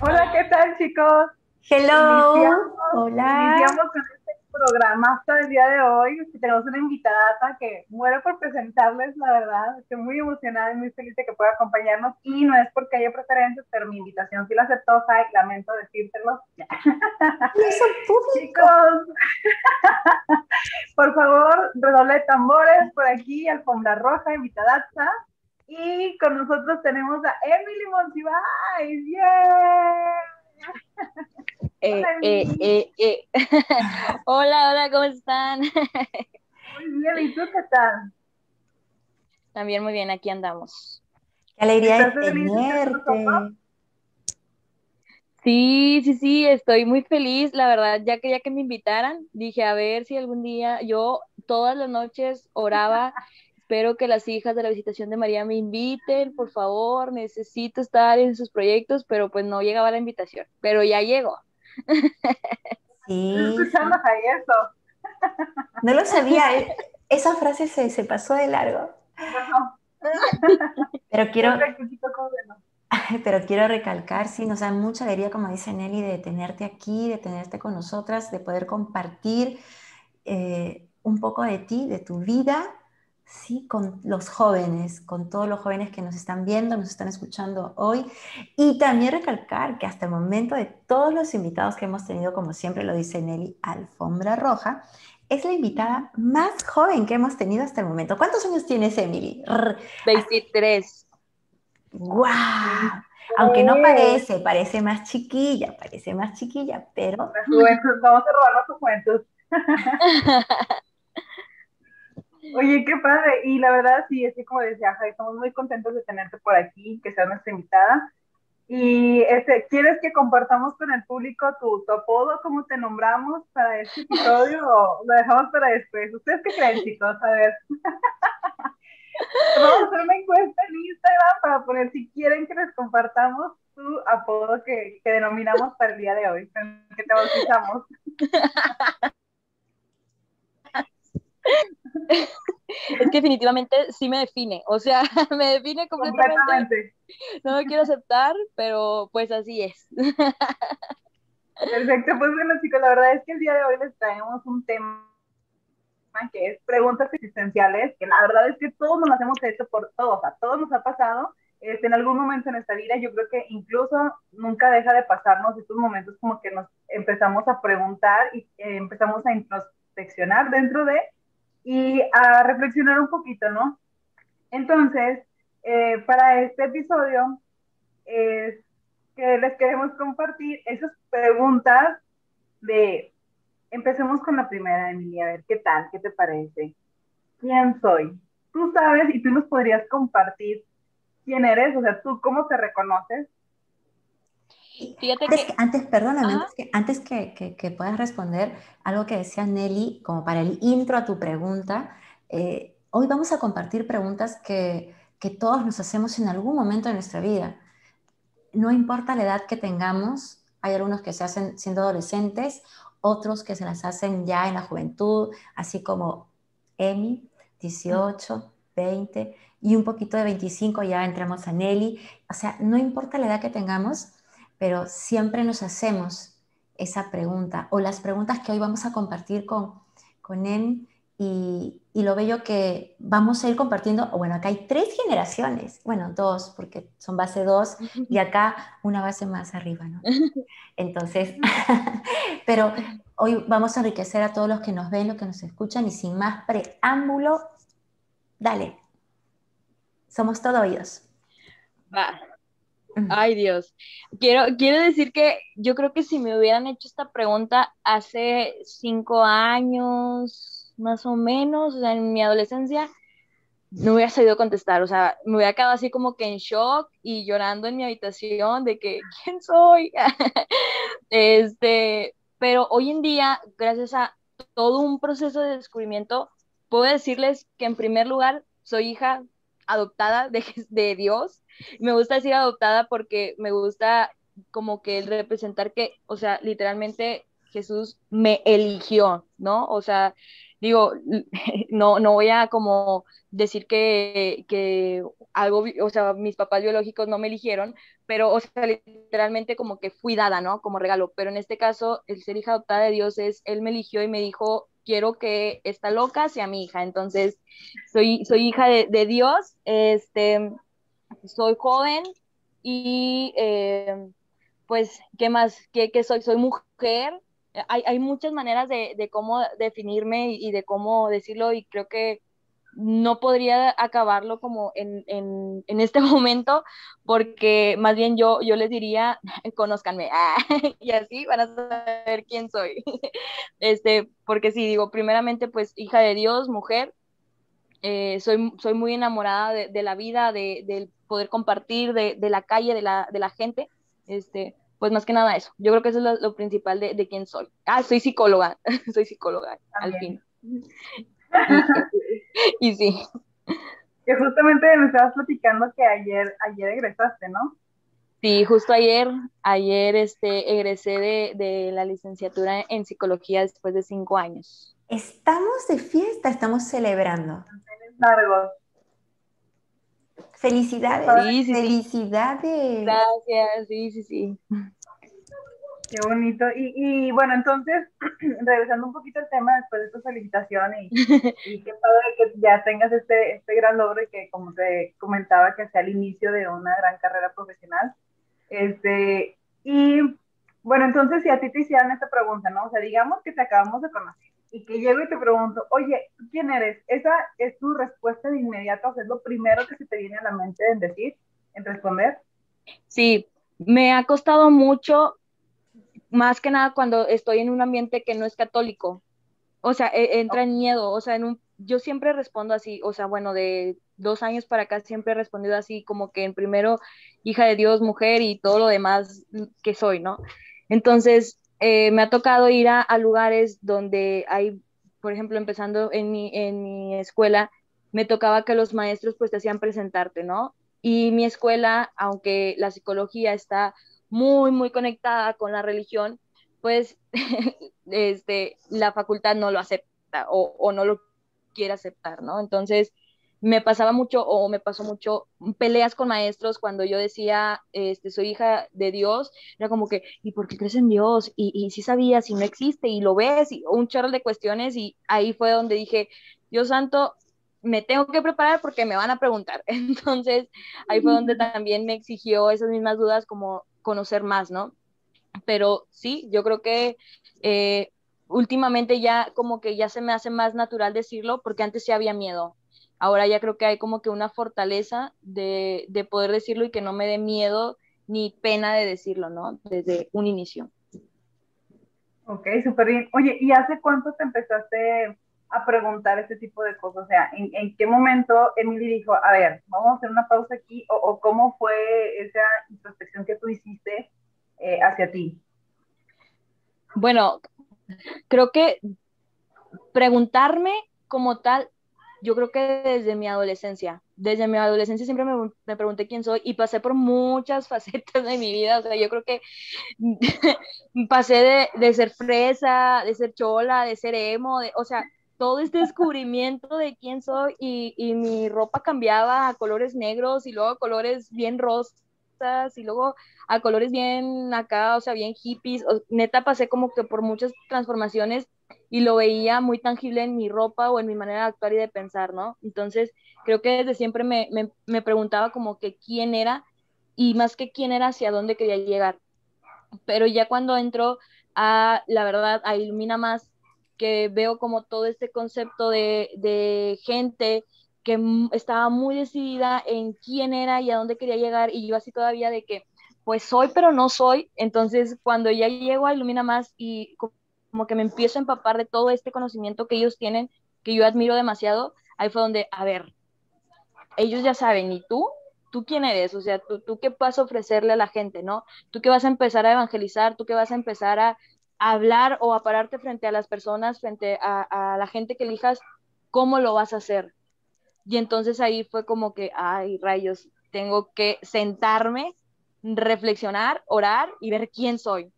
Hola, ¿qué tal chicos? Hello. Iniciamos, Hola. Iniciamos con programa hasta el día de hoy. Tenemos una invitada que muero por presentarles, la verdad. Estoy muy emocionada y muy feliz de que pueda acompañarnos. Y no es porque haya preferencias, pero mi invitación sí la aceptó, Jai. Lamento decírtelo. Chicos, por favor, redoble de tambores por aquí, alfombra roja, invitada. Y con nosotros tenemos a Emily Monsiváis. ¡Yeah! Eh, Hola, eh, Emily. eh, eh. hola, hola, ¿cómo están? Muy bien, ¿y tú qué tal? También muy bien, aquí andamos. Qué alegría de ¿Estás feliz de estar con tenerte. Sí, sí, sí, estoy muy feliz, la verdad, ya quería que me invitaran, dije a ver si algún día, yo todas las noches oraba, espero que las hijas de la visitación de María me inviten, por favor, necesito estar en sus proyectos, pero pues no llegaba la invitación, pero ya llegó. Sí, escuchando a eso. no lo sabía. eh, Esa frase se, se pasó de largo. No, Pero quiero, pero quiero recalcar, sí, nos da mucha alegría, como dice Nelly, de tenerte aquí, de tenerte con nosotras, de poder compartir eh, un poco de ti, de tu vida, sí, con los jóvenes, con todos los jóvenes que nos están viendo, nos están escuchando hoy. Y también recalcar que hasta el momento de todos los invitados que hemos tenido, como siempre lo dice Nelly, Alfombra Roja, es la invitada más joven que hemos tenido hasta el momento. ¿Cuántos años tienes, Emily? Rr, 23. ¡Guau! Aunque no parece, parece más chiquilla, parece más chiquilla, pero La juventud, vamos a robarnos su juventud. Oye, qué padre. Y la verdad, sí, así como decía estamos muy contentos de tenerte por aquí, que seas nuestra invitada. Y este, ¿quieres que compartamos con el público tu, tu apodo, cómo te nombramos para este episodio o lo dejamos para después? ¿Ustedes qué creen, chicos? A ver. Vamos a hacer una encuesta en Instagram para poner si quieren que les compartamos tu apodo que, que denominamos para el día de hoy, que te bautizamos. Es que definitivamente sí me define, o sea, me define completamente. Completamente. No me quiero aceptar, pero pues así es. Perfecto, pues bueno chicos, la verdad es que el día de hoy les traemos un tema que es preguntas existenciales, que la verdad es que todos nos las hemos hecho por todos, a todos nos ha pasado, este, en algún momento en nuestra vida, yo creo que incluso nunca deja de pasarnos estos momentos como que nos empezamos a preguntar y eh, empezamos a introspeccionar dentro de y a reflexionar un poquito, ¿no? Entonces, eh, para este episodio es que les queremos compartir esas preguntas de, empecemos con la primera, Emilia, a ver, ¿qué tal? ¿Qué te parece? ¿Quién soy? Tú sabes y tú nos podrías compartir quién eres, o sea, tú cómo te reconoces. Fíjate antes, que, antes perdóname, antes que, antes que, que- que puedas responder algo que decía Nelly, como para el intro a tu pregunta, eh, hoy vamos a compartir preguntas que, que todos nos hacemos en algún momento de nuestra vida. No importa la edad que tengamos, hay algunos que se hacen siendo adolescentes, otros que se las hacen ya en la juventud, así como Emi, 18, 20 y un poquito de 25 ya entramos a Nelly. O sea, no importa la edad que tengamos, pero siempre nos hacemos esa pregunta o las preguntas que hoy vamos a compartir con, con Emi y, y lo bello que vamos a ir compartiendo, bueno, acá hay tres generaciones, bueno, dos, porque son base dos y acá una base más arriba, ¿no? Entonces, pero hoy vamos a enriquecer a todos los que nos ven, los que nos escuchan y sin más preámbulo, dale, somos todo oídos. va. Ay, Dios. Quiero, quiero decir que yo creo que si me hubieran hecho esta pregunta hace cinco años, más o menos, o sea, en mi adolescencia, no hubiera sabido contestar, o sea, me hubiera quedado así como que en shock y llorando en mi habitación de que, ¿quién soy? Este, pero hoy en día, gracias a todo un proceso de descubrimiento, puedo decirles que en primer lugar soy hija adoptada de, de Dios. Me gusta decir adoptada porque me gusta como que el representar que, o sea, literalmente Jesús me eligió, ¿no? O sea, digo, no, no voy a como decir que, que algo, o sea, mis papás biológicos no me eligieron, pero, o sea, literalmente como que fui dada, ¿no? Como regalo, pero en este caso, el ser hija adoptada de Dios es, Él me eligió y me dijo, quiero que esta loca sea mi hija, entonces, soy, soy hija de, Dios, este, soy joven y, eh, pues, ¿qué más? ¿Qué, qué soy? Soy mujer, hay, hay muchas maneras de, de cómo definirme y de cómo decirlo y creo que no podría acabarlo como en, en, en, este momento, porque más bien yo, yo les diría, conózcanme, y así van a saber quién soy. Este, porque sí, digo, primeramente, pues hija de Dios, mujer, eh, soy, soy muy enamorada de, de la vida, de, del poder compartir, de, de, la calle, de la, de la gente, este, pues más que nada eso. Yo creo que eso es lo, principal de, de, quién soy. Ah, soy psicóloga, soy psicóloga, al fin. y sí. Que justamente me estabas platicando que ayer, ayer egresaste, ¿no? Sí, justo ayer, ayer este, egresé de, de la licenciatura en psicología después de cinco años. Estamos de fiesta, estamos celebrando. Largos. Felicidades. Felicidades. Gracias, sí, sí, sí. Qué bonito. Y, y bueno, entonces, regresando un poquito al tema después de tu felicitación y, y qué padre que ya tengas este, este gran logro y que, como te comentaba, que sea el inicio de una gran carrera profesional. Este, y bueno, entonces, si a ti te hicieran esta pregunta, ¿no? O sea, digamos que te acabamos de conocer y que llego y te pregunto, oye, ¿tú quién eres? Esa es tu respuesta de inmediato, o sea, es lo primero que se te viene a la mente en decir, en responder. Sí, me ha costado mucho más que nada cuando estoy en un ambiente que no es católico. O sea, e, entra en miedo, o sea, en un, yo siempre respondo así, o sea, bueno, de dos años para acá siempre he respondido así, como que en primero, hija de Dios, mujer y todo lo demás que soy, ¿no? Entonces, eh, me ha tocado ir a, lugares donde hay, por ejemplo, empezando en mi, en mi escuela, me tocaba que los maestros pues te hacían presentarte, ¿no? Y mi escuela, aunque la psicología está muy, muy conectada con la religión, pues este, la facultad no lo acepta o, no lo quiere aceptar, ¿no? Entonces, me pasaba mucho o me pasó mucho peleas con maestros cuando yo decía, este, soy hija de Dios, era como que, ¿y por qué crees en Dios? Y, y si sabías, si no existe, y lo ves, y un chorro de cuestiones, y ahí fue donde dije, Dios santo, me tengo que preparar porque me van a preguntar. Entonces, ahí fue donde también me exigió esas mismas dudas como conocer más, ¿no? Pero sí, yo creo que eh, últimamente ya como que ya se me hace más natural decirlo porque antes sí había miedo. Ahora ya creo que hay como que una fortaleza de, de poder decirlo y que no me dé miedo ni pena de decirlo, ¿no? Desde un inicio. Ok, súper bien. Oye, ¿y hace cuánto te empezaste a preguntar ese tipo de cosas? O sea, ¿en, qué momento Emily dijo, a ver, vamos a hacer una pausa aquí? ¿O, cómo fue esa introspección que tú hiciste eh, hacia ti? Bueno, creo que preguntarme como tal, yo creo que desde mi adolescencia, desde mi adolescencia siempre me, me, pregunté quién soy y pasé por muchas facetas de mi vida, o sea, yo creo que pasé de, de ser fresa, de ser chola, de ser emo, de, o sea, todo este descubrimiento de quién soy y, y, mi ropa cambiaba a colores negros y luego a colores bien rosas y luego a colores bien acá, o sea, bien hippies. neta pasé como que por muchas transformaciones y lo veía muy tangible en mi ropa o en mi manera de actuar y de pensar, ¿no? Entonces, creo que desde siempre me, me, me preguntaba como que quién era y más que quién era, hacia dónde quería llegar. Pero ya cuando entro a, la verdad, a Ilumina Más, que veo como todo este concepto de, gente que estaba muy decidida en quién era y a dónde quería llegar y yo así todavía de que pues soy pero no soy, entonces cuando ya llego a Ilumina Más y como que me empiezo a empapar de todo este conocimiento que ellos tienen, que yo admiro demasiado, ahí fue donde, a ver, ellos ya saben, ¿y tú? ¿Tú quién eres? O sea, ¿tú, tú qué vas a ofrecerle a la gente, no? ¿Tú qué vas a empezar a evangelizar? ¿Tú qué vas a empezar a, hablar o a pararte frente a las personas, frente a, la gente que elijas, ¿cómo lo vas a hacer? Y entonces ahí fue como que, ay, rayos, tengo que sentarme, reflexionar, orar y ver quién soy.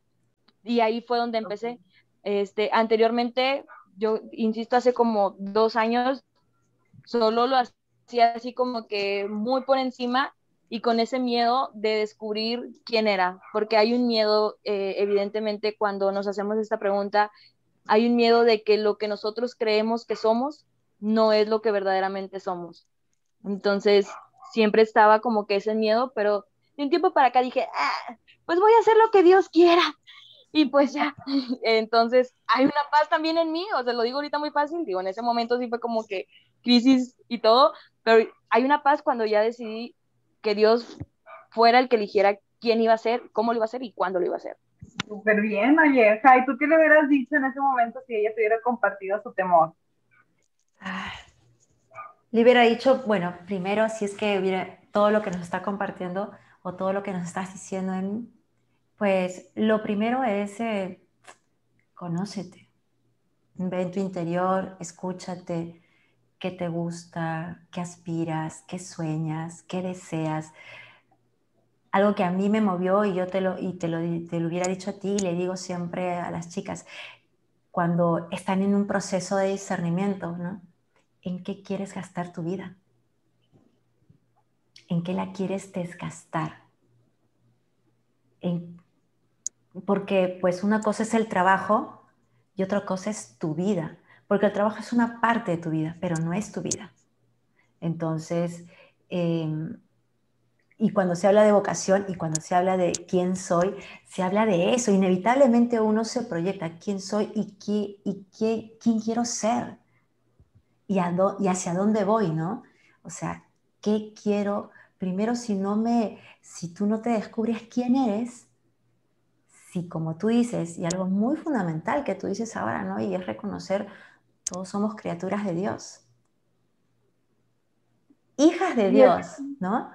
Y ahí fue donde empecé. Este, anteriormente yo insisto, hace como dos años, solo lo hacía así como que muy por encima y con ese miedo de descubrir quién era, porque hay un miedo, eh, evidentemente, cuando nos hacemos esta pregunta, hay un miedo de que lo que nosotros creemos que somos no es lo que verdaderamente somos. Entonces, siempre estaba como que ese miedo, pero de un tiempo para acá dije, ah, pues voy a hacer lo que Dios quiera. Y pues ya, entonces hay una paz también en mí, o sea, lo digo ahorita muy fácil, digo, en ese momento sí fue como que crisis y todo, pero hay una paz cuando ya decidí que Dios fuera el que eligiera quién iba a ser, cómo lo iba a hacer y cuándo lo iba a hacer. Súper bien, oye, ¿y tú qué le hubieras dicho en ese momento si ella te hubiera compartido su temor? Ah, le hubiera dicho, bueno, primero, si es que hubiera todo lo que nos está compartiendo o todo lo que nos estás diciendo en pues lo primero es eh, conócete, ve en tu interior, escúchate, qué te gusta, qué aspiras, qué sueñas, qué deseas. Algo que a mí me movió y yo te lo, y te lo, te lo hubiera dicho a ti, y le digo siempre a las chicas, cuando están en un proceso de discernimiento, ¿no? ¿En qué quieres gastar tu vida? ¿En qué la quieres desgastar? ¿En, porque pues una cosa es el trabajo y otra cosa es tu vida porque el trabajo es una parte de tu vida, pero no es tu vida. Entonces, em, y cuando se habla de vocación y cuando se habla de quién soy, se habla de eso. Inevitablemente uno se proyecta quién soy y, qué, y qué, quién quiero ser y, y hacia dónde voy, ¿no? O sea, ¿qué quiero? Primero, si, no me, si tú no te descubres quién eres, si como tú dices, y algo muy fundamental que tú dices ahora, ¿no? Y es reconocer todos somos criaturas de Dios. Hijas de Dios, ¿no?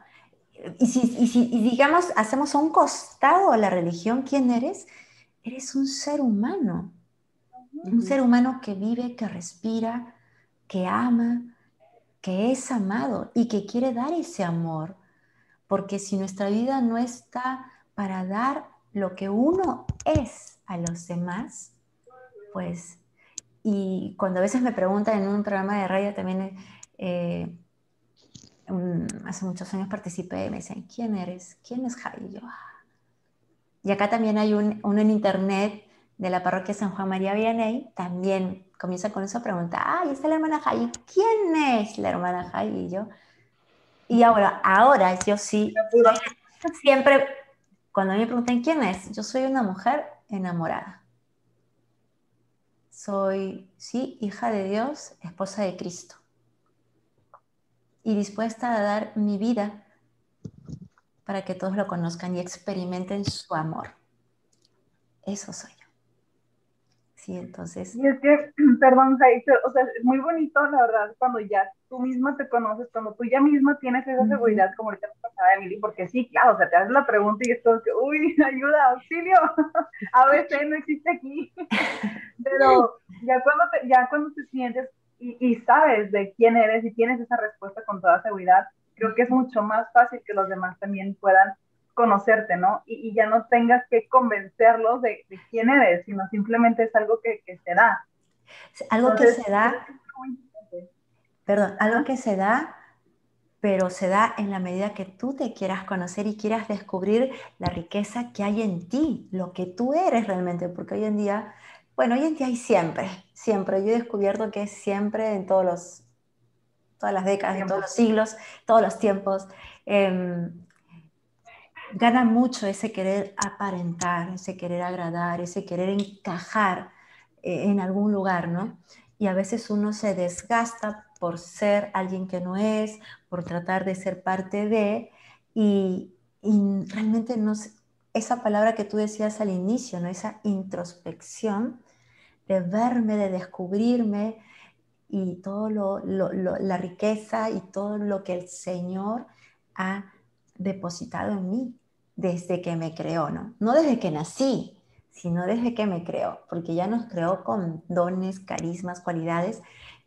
Y si, digamos, hacemos a un costado a la religión, ¿quién eres? Eres un ser humano. Un ser humano que vive, que respira, que ama, que es amado y que quiere dar ese amor. Porque si nuestra vida no está para dar lo que uno es a los demás, pues y cuando a veces me preguntan en un programa de radio también, eh, hace muchos años participé y me dicen, ¿quién eres? ¿Quién es Jai? Y, yo, ah". y acá también hay un, uno en internet de la parroquia San Juan María Vianney, también comienza con esa pregunta, ah, y está la hermana Jai, ¿quién es la hermana Jai? Y yo, y ahora, ahora yo sí, siempre, cuando me preguntan quién es, yo soy una mujer enamorada soy, sí, hija de Dios, esposa de Cristo. Y dispuesta a dar mi vida para que todos lo conozcan y experimenten su amor. Eso soy yo. Sí, entonces. Y es que, perdón, o sea, es muy bonito, la verdad, cuando ya tú misma te conoces, cuando tú ya misma tienes esa seguridad, como ahorita me pasaba Emily, porque sí, claro, o sea, te haces la pregunta y es todo que, uy, ayuda, auxilio, a veces no existe aquí. Pero ya cuando te, ya cuando te sientes y, y, sabes de quién eres y tienes esa respuesta con toda seguridad, creo que es mucho más fácil que los demás también puedan conocerte, ¿no? Y, y ya no tengas que convencerlos de, de, quién eres, sino simplemente es algo que, que se da. Algo que se da, perdón, algo que se da, pero se da en la medida que tú te quieras conocer y quieras descubrir la riqueza que hay en ti, lo que tú eres realmente, porque hoy en día bueno, hoy en día hay siempre, siempre. Yo he descubierto que siempre en todos los, todas las décadas, en todos los siglos, todos los tiempos. Em, gana mucho ese querer aparentar, ese querer agradar, ese querer encajar eh, en algún lugar, ¿no? Y a veces uno se desgasta por ser alguien que no es, por tratar de ser parte de, y, y realmente no, esa palabra que tú decías al inicio, ¿no? esa introspección, de verme, de descubrirme y todo lo, la riqueza y todo lo que el Señor ha depositado en mí desde que me creó, ¿no? No desde que nací, sino desde que me creó, porque ya nos creó con dones, carismas, cualidades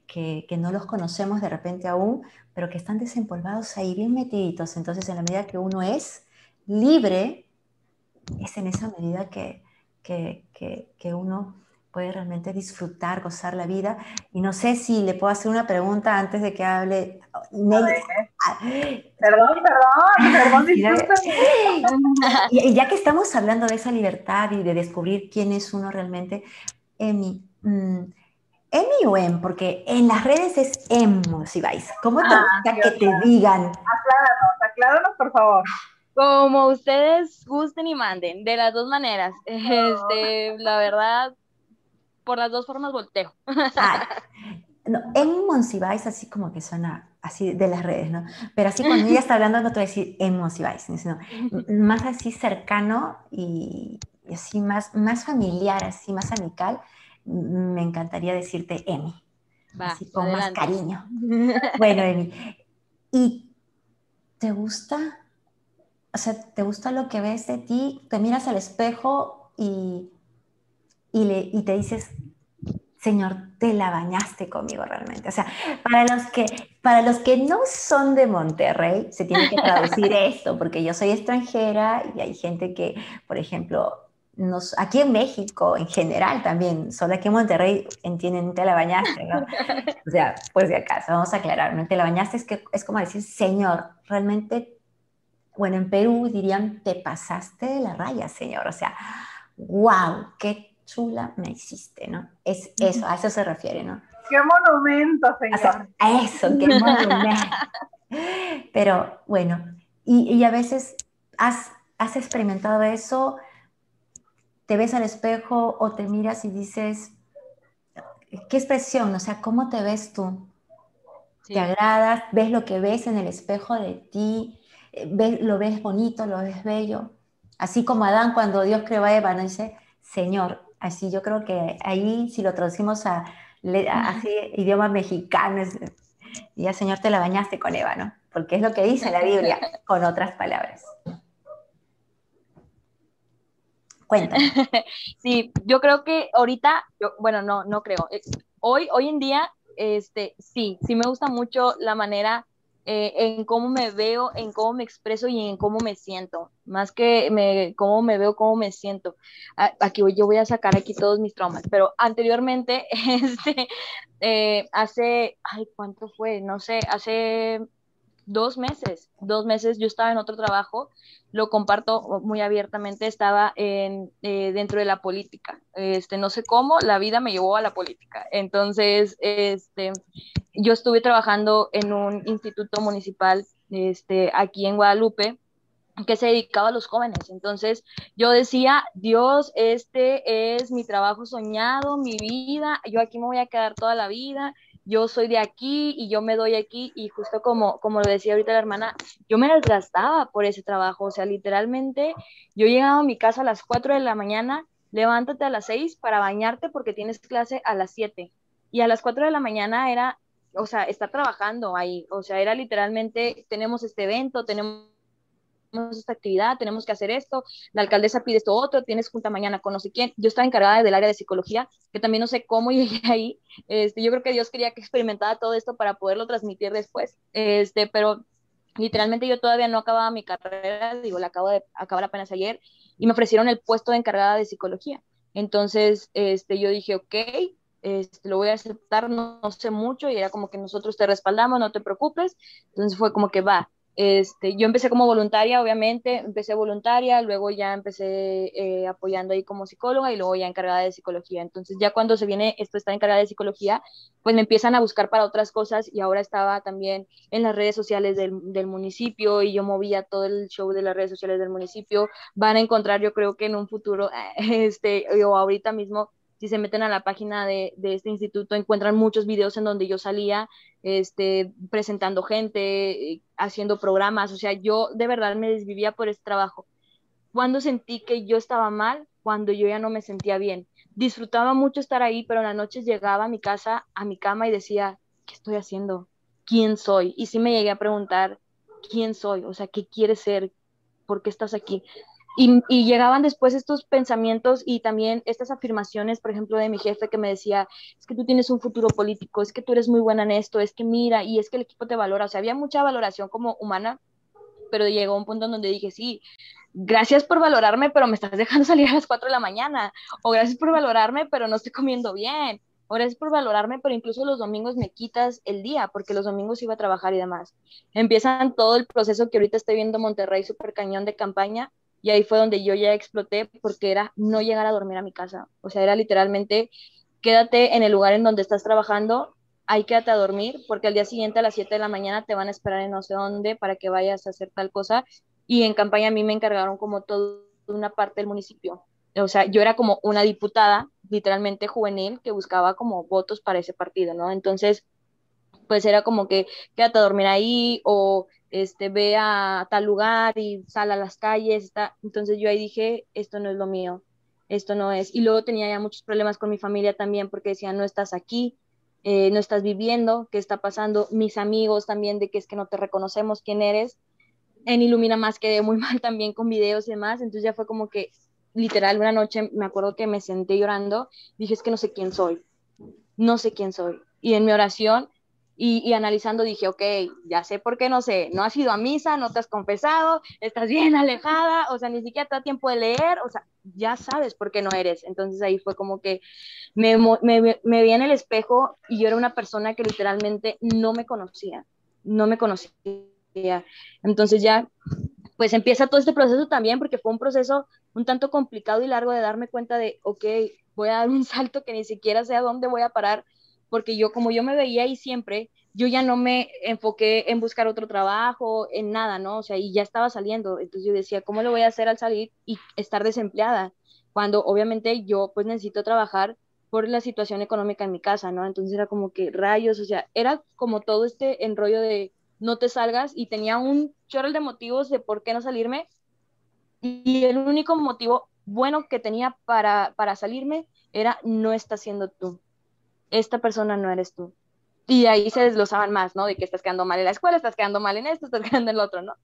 que, que, no los conocemos de repente aún, pero que están desempolvados ahí, bien metiditos. Entonces, en la medida que uno es libre, es en esa medida que, que, que uno puede realmente disfrutar, gozar la vida. Y no sé si le puedo hacer una pregunta antes de que hable. Perdón, perdón, perdón, y, ya que estamos hablando de esa libertad y de descubrir quién es uno realmente, Emi, mm, Emi o Em, porque en las redes es Emo, si vais. ¿Cómo te ah, gusta que te digan? Acláranos, acláranos, por favor. Como ustedes gusten y manden, de las dos maneras. Este, la verdad, por las dos formas volteo. Ah, no, en Monsiváis así como que suena así de las redes, ¿no? Pero así cuando ella está hablando no te voy a decir en Monsiváis, sino más así cercano y, así más, más familiar, así más amical, me encantaría decirte Emi. así con más cariño. Bueno, Emi, ¿y te gusta? O sea, ¿te gusta lo que ves de ti? Te miras al espejo y y, le, y te dices, Señor, te la bañaste conmigo realmente. O sea, para los que, para los que no son de Monterrey, se tiene que traducir esto, porque yo soy extranjera y hay gente que, por ejemplo, nos, aquí en México en general también, solo aquí en Monterrey entienden te la bañaste, ¿no? O sea, pues de acaso, vamos a aclarar, ¿no? Te la bañaste es, que, es como decir, Señor, realmente, bueno, en Perú dirían, te pasaste de la raya, Señor. O sea, wow, qué chula me hiciste, ¿no? Es eso, a eso se refiere, ¿no? ¡Qué monumento, señor! a eso, qué monumento. Pero bueno, y, a veces has, has experimentado eso, te ves al espejo o te miras y dices, ¿qué expresión? O sea, ¿cómo te ves tú? ¿Te agradas? ¿Ves lo que ves en el espejo de ti? ¿Ves, ¿Lo ves bonito? ¿Lo ves bello? Así como Adán cuando Dios creó a Eva, ¿no? dice, Señor, Así yo creo que ahí, si lo traducimos a, así, idioma mexicano, ya Señor te la bañaste con Eva, ¿no? Porque es lo que dice la Biblia, con otras palabras. Cuéntame. Sí, yo creo que ahorita, bueno, no, no creo. Eh, hoy, hoy en día, este, sí, sí me gusta mucho la manera eh, en cómo me veo, en cómo me expreso y en cómo me siento, más que me, cómo me veo, cómo me siento. Aquí yo voy a sacar aquí todos mis traumas, pero anteriormente, este, eh, hace, ay, ¿cuánto fue? No sé, hace dos meses, dos meses yo estaba en otro trabajo, lo comparto muy abiertamente, estaba en, eh, dentro de la política. Este, no sé cómo, la vida me llevó a la política. Entonces, este, yo estuve trabajando en un instituto municipal este, aquí en Guadalupe que se dedicaba a los jóvenes. Entonces yo decía, Dios, este es mi trabajo soñado, mi vida, yo aquí me voy a quedar toda la vida yo soy de aquí y yo me doy aquí y justo como, como lo decía ahorita la hermana, yo me desgastaba por ese trabajo, o sea, literalmente yo llegaba a mi casa a las 4 de la mañana, levántate a las 6 para bañarte porque tienes clase a las 7 y a las 4 de la mañana era, o sea, estar trabajando ahí, o sea, era literalmente, tenemos este evento, tenemos esta actividad, tenemos que hacer esto, la alcaldesa pide esto otro, tienes junta mañana con no sé quién. Yo estaba encargada del área de psicología, que también no sé cómo llegué ahí. Este, yo creo que Dios quería que experimentara todo esto para poderlo transmitir después. Este, pero literalmente yo todavía no acababa mi carrera, digo, la acabo de acabar apenas ayer, y me ofrecieron el puesto de encargada de psicología. Entonces, este, yo dije, ok, este, lo voy a aceptar, no, no, sé mucho, y era como que nosotros te respaldamos, no te preocupes. Entonces fue como que va, este, yo empecé como voluntaria, obviamente, empecé voluntaria, luego ya empecé eh, apoyando ahí como psicóloga y luego ya encargada de psicología. Entonces ya cuando se viene esto está encargada de psicología, pues me empiezan a buscar para otras cosas y ahora estaba también en las redes sociales del, del municipio y yo movía todo el show de las redes sociales del municipio. Van a encontrar, yo creo que en un futuro, este, o ahorita mismo, si se meten a la página de, de, este instituto, encuentran muchos videos en donde yo salía este, presentando gente, haciendo programas, o sea, yo de verdad me desvivía por este trabajo. Cuando sentí que yo estaba mal, cuando yo ya no me sentía bien. Disfrutaba mucho estar ahí, pero en las noches llegaba a mi casa, a mi cama y decía, ¿qué estoy haciendo? ¿Quién soy? Y sí me llegué a preguntar, ¿quién soy? O sea, ¿qué quieres ser? ¿Por qué estás aquí? Y, llegaban después estos pensamientos y también estas afirmaciones, por ejemplo, de mi jefe que me decía, es que tú tienes un futuro político, es que tú eres muy buena en esto, es que mira, y es que el equipo te valora. O sea, había mucha valoración como humana, pero llegó un punto en donde dije, sí, gracias por valorarme, pero me estás dejando salir a las 4 de la mañana, o gracias por valorarme, pero no estoy comiendo bien, o gracias por valorarme, pero incluso los domingos me quitas el día, porque los domingos iba a trabajar y demás. Empiezan todo el proceso que ahorita estoy viendo Monterrey, super cañón de campaña, y ahí fue donde yo ya exploté, porque era no llegar a dormir a mi casa, o sea, era literalmente, quédate en el lugar en donde estás trabajando, ahí quédate a dormir, porque al día siguiente a las 7 de la mañana te van a esperar en no sé dónde para que vayas a hacer tal cosa, y en campaña a mí me encargaron como toda una parte del municipio. O sea, yo era como una diputada, literalmente juvenil, que buscaba como votos para ese partido, ¿no? Entonces, pues era como que quédate a dormir ahí o este, ve a tal lugar y sal a las calles. Está. Entonces yo ahí dije, esto no es lo mío, esto no es. Y luego tenía ya muchos problemas con mi familia también porque decían, no estás aquí, eh, no estás viviendo, ¿qué está pasando? Mis amigos también de que es que no te reconocemos quién eres en Ilumina Más quedé muy mal también con videos y demás, entonces ya fue como que literal una noche me acuerdo que me senté llorando, dije es que no sé quién soy, no sé quién soy. Y en mi oración y, analizando dije, ok, ya sé por qué no sé, no has ido a misa, no te has confesado, estás bien alejada, o sea, ni siquiera te da tiempo de leer, o sea, ya sabes por qué no eres. Entonces ahí fue como que me, me, me vi en el espejo y yo era una persona que literalmente no me conocía, no me conocía entonces ya, pues empieza todo este proceso también, porque fue un proceso un tanto complicado y largo de darme cuenta de, ok, voy a dar un salto que ni siquiera sé a dónde voy a parar, porque yo como yo me veía ahí siempre, yo ya no me enfoqué en buscar otro trabajo, en nada, ¿no? O sea, y ya estaba saliendo, entonces yo decía, ¿cómo lo voy a hacer al salir y estar desempleada? Cuando obviamente yo pues necesito trabajar por la situación económica en mi casa, ¿no? Entonces era como que rayos, o sea, era como todo este enrollo de no te salgas y tenía un chorro de motivos de por qué no salirme y el único motivo bueno que tenía para, para salirme era no estás siendo tú, esta persona no eres tú. Y ahí se desglosaban más, ¿no? De que estás quedando mal en la escuela, estás quedando mal en esto, estás quedando en lo otro, ¿no?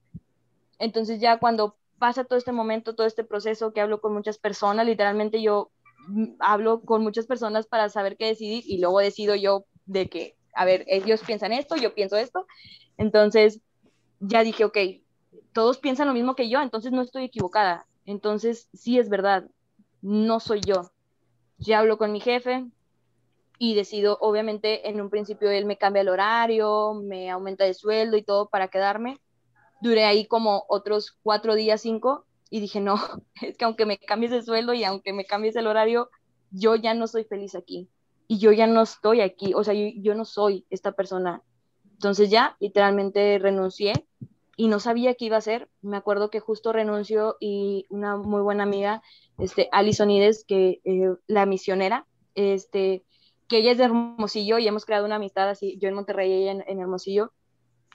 Entonces ya cuando pasa todo este momento, todo este proceso que hablo con muchas personas, literalmente yo mm, hablo con muchas personas para saber qué decidir y luego decido yo de que, a ver, ellos piensan esto, yo pienso esto, entonces, ya dije, ok, todos piensan lo mismo que yo, entonces no estoy equivocada. Entonces, sí es verdad, no soy yo. Ya hablo con mi jefe y decido, obviamente, en un principio él me cambia el horario, me aumenta el sueldo y todo para quedarme. Duré ahí como otros cuatro días, cinco, y dije, no, es que aunque me cambies el sueldo y aunque me cambies el horario, yo ya no soy feliz aquí. Y yo ya no estoy aquí, o sea, yo, no soy esta persona entonces ya literalmente renuncié y no sabía qué iba a hacer. Me acuerdo que justo renunció y una muy buena amiga, este, Alison Ides, que eh, la misionera, este, que ella es de Hermosillo y hemos creado una amistad así, yo en Monterrey y ella en, Hermosillo,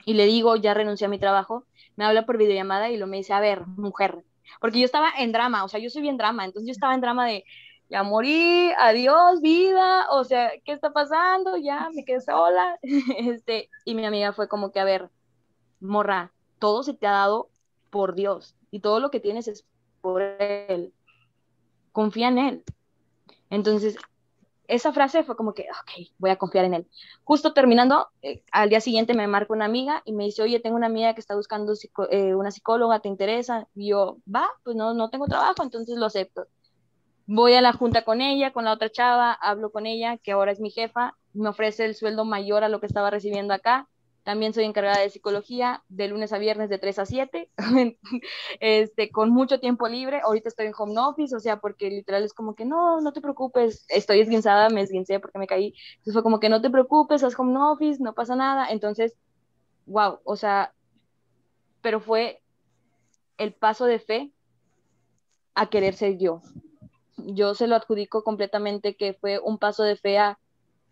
y le digo, ya renuncié a mi trabajo, me habla por videollamada y lo me dice, a ver, mujer, porque yo estaba en drama, o sea, yo soy bien drama, entonces yo estaba en drama de, ya morí, adiós, vida, o sea, ¿qué está pasando? Ya me quedé sola. Este, y mi amiga fue como que, a ver, morra, todo se te ha dado por Dios y todo lo que tienes es por Él. Confía en Él. Entonces, esa frase fue como que, ok, voy a confiar en Él. Justo terminando, eh, al día siguiente me marca una amiga y me dice, oye, tengo una amiga que está buscando eh, una psicóloga, ¿te interesa? Y yo, va, pues no, no tengo trabajo, entonces lo acepto voy a la junta con ella, con la otra chava, hablo con ella, que ahora es mi jefa, me ofrece el sueldo mayor a lo que estaba recibiendo acá. También soy encargada de psicología de lunes a viernes de 3 a 7, este, con mucho tiempo libre. Ahorita estoy en home office, o sea, porque literal es como que no, no te preocupes, estoy esguinzada, me esguincé porque me caí. Entonces fue como que no te preocupes, haz home office, no pasa nada. Entonces, wow, o sea, pero fue el paso de fe a querer ser yo, yo se lo adjudico completamente que fue un paso de fe a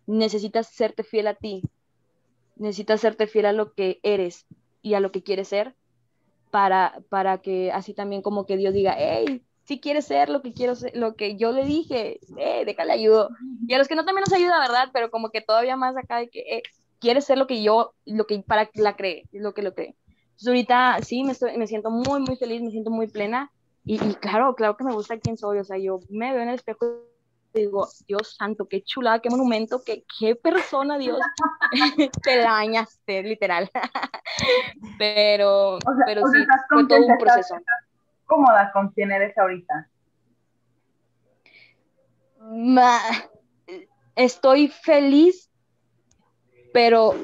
necesitas serte fiel a ti, necesitas serte fiel a lo que eres y a lo que quieres ser para, para que así también como que Dios diga, hey, si quieres ser lo que quiero ser, lo que yo le dije, eh, déjale ayudo. Y a los que no también nos ayuda, ¿verdad? Pero como que todavía más acá de que eh, quieres ser lo que yo, lo que para la cree, lo que lo cree. Entonces ahorita sí, me, estoy, me siento muy, muy feliz, me siento muy plena y, claro, claro que me gusta quién soy, o sea, yo me veo en el espejo y digo, Dios santo, qué chulada, qué monumento, qué, qué persona, Dios, te dañaste, literal. pero pero sí, fue todo un proceso. cómoda con quien eres ahorita? estoy feliz, pero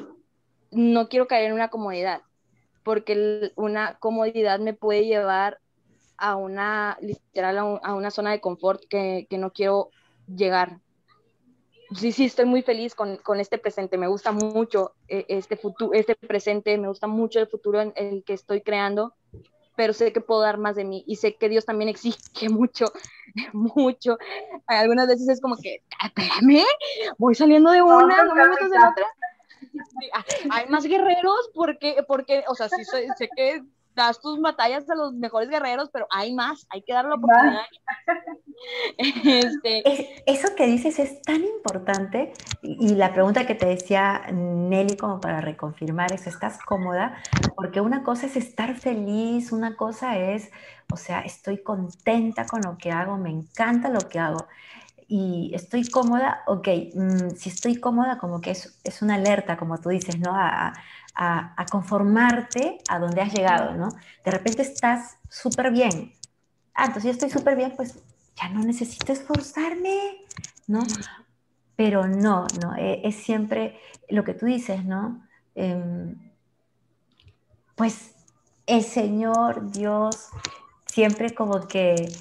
no quiero caer en una comodidad, porque una comodidad me puede llevar a una, literal, a, una zona de confort que, que, no quiero llegar. Sí, sí, estoy muy feliz con, con este presente, me gusta mucho eh, este, futuro, este presente, me gusta mucho el futuro en el que estoy creando, pero sé que puedo dar más de mí y sé que Dios también exige mucho, mucho. Algunas veces es como que, espérame, voy saliendo de una, no me metas en otra. Hay más guerreros porque, porque, o sea, sí sé, sé que das tus batallas a los mejores guerreros, pero hay más, hay que darle la oportunidad. Este... eso que dices es tan importante y la pregunta que te decía Nelly como para reconfirmar es, ¿estás cómoda? Porque una cosa es estar feliz, una cosa es, o sea, estoy contenta con lo que hago, me encanta lo que hago y estoy cómoda, ok, mm, si estoy cómoda como que es, es, una alerta, como tú dices, ¿no? A, a, conformarte a donde has llegado, ¿no? De repente estás súper bien. Ah, entonces yo estoy súper bien, pues ya no necesito esforzarme, ¿no? Pero no, no, e, es, siempre lo que tú dices, ¿no? Em, pues el Señor, Dios, siempre como que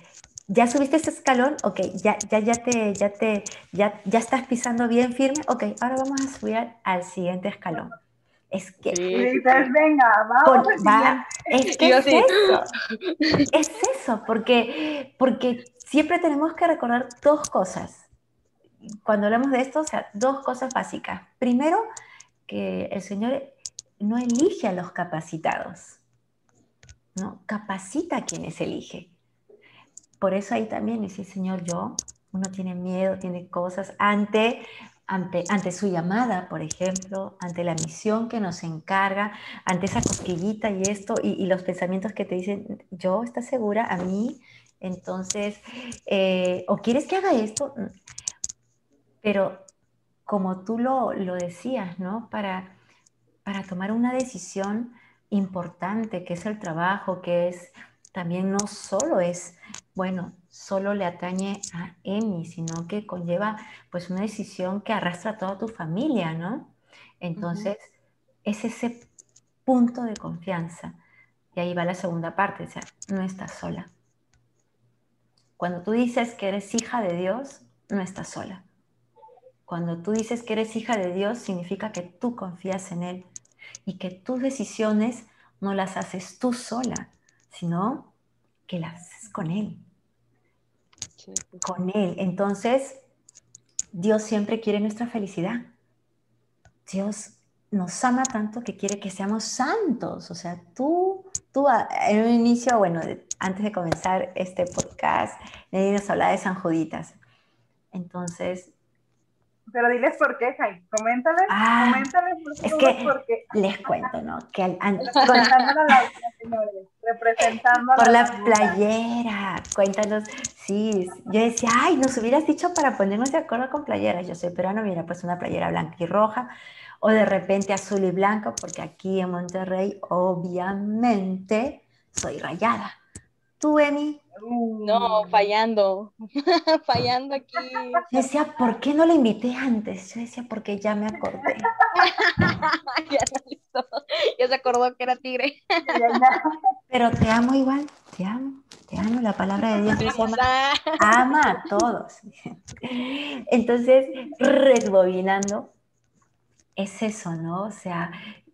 ya subiste ese escalón, ok, ya, ya, ya te, ya te, ya, ya estás pisando bien firme, ok, ahora vamos a subir al siguiente escalón. Es que. venga, vamos. es que es eso. Es eso, porque, porque siempre tenemos que recordar dos cosas. Cuando hablamos de esto, o sea, dos cosas básicas. Primero, que el Señor no elige a los capacitados, ¿no? Capacita a quienes elige. Por eso ahí también dice, Señor, yo, uno tiene miedo, tiene cosas ante ante, su llamada, por ejemplo, ante la misión que nos encarga, ante esa cosquillita y esto, y, los pensamientos que te dicen, yo, ¿estás segura? A mí, entonces, eh, ¿o quieres que haga esto? Pero como tú lo, lo decías, ¿no? Para, para tomar una decisión importante, que es el trabajo, que es también no solo es, bueno, solo le atañe a Emi, sino que conlleva pues una decisión que arrastra a toda tu familia, ¿no? Entonces, es ese punto de confianza. Y ahí va la segunda parte, o sea, no estás sola. Cuando tú dices que eres hija de Dios, no estás sola. Cuando tú dices que eres hija de Dios, significa que tú confías en Él y que tus decisiones no las haces tú sola, sino que las haces con Él con Él. Entonces, Dios siempre quiere nuestra felicidad. Dios nos ama tanto que quiere que seamos santos. O sea, tú, tú en un inicio, bueno, antes de comenzar este podcast, nos hablaba de San Juditas. Entonces, pero diles por qué, Jai. Coméntales, ah, coméntales es que por qué. Les cuento, ¿no? Que al, representando a la señores, representando a Por la, playera. Cuéntanos. Sí, yo decía, ay, nos hubieras dicho para ponernos de acuerdo con playeras. Yo soy peruano, mira, pues una playera blanca y roja. O de repente azul y blanca, porque aquí en Monterrey, obviamente, soy rayada. ¿Tú, Emi? No, fallando, fallando aquí. Yo decía, ¿por qué no la invité antes? Yo decía, porque ya me acordé. ya, se acordó que era tigre. Pero te amo igual, te amo, te amo. La palabra de Dios ama, ama a todos. Entonces, rebobinando, es eso, ¿no? O sea,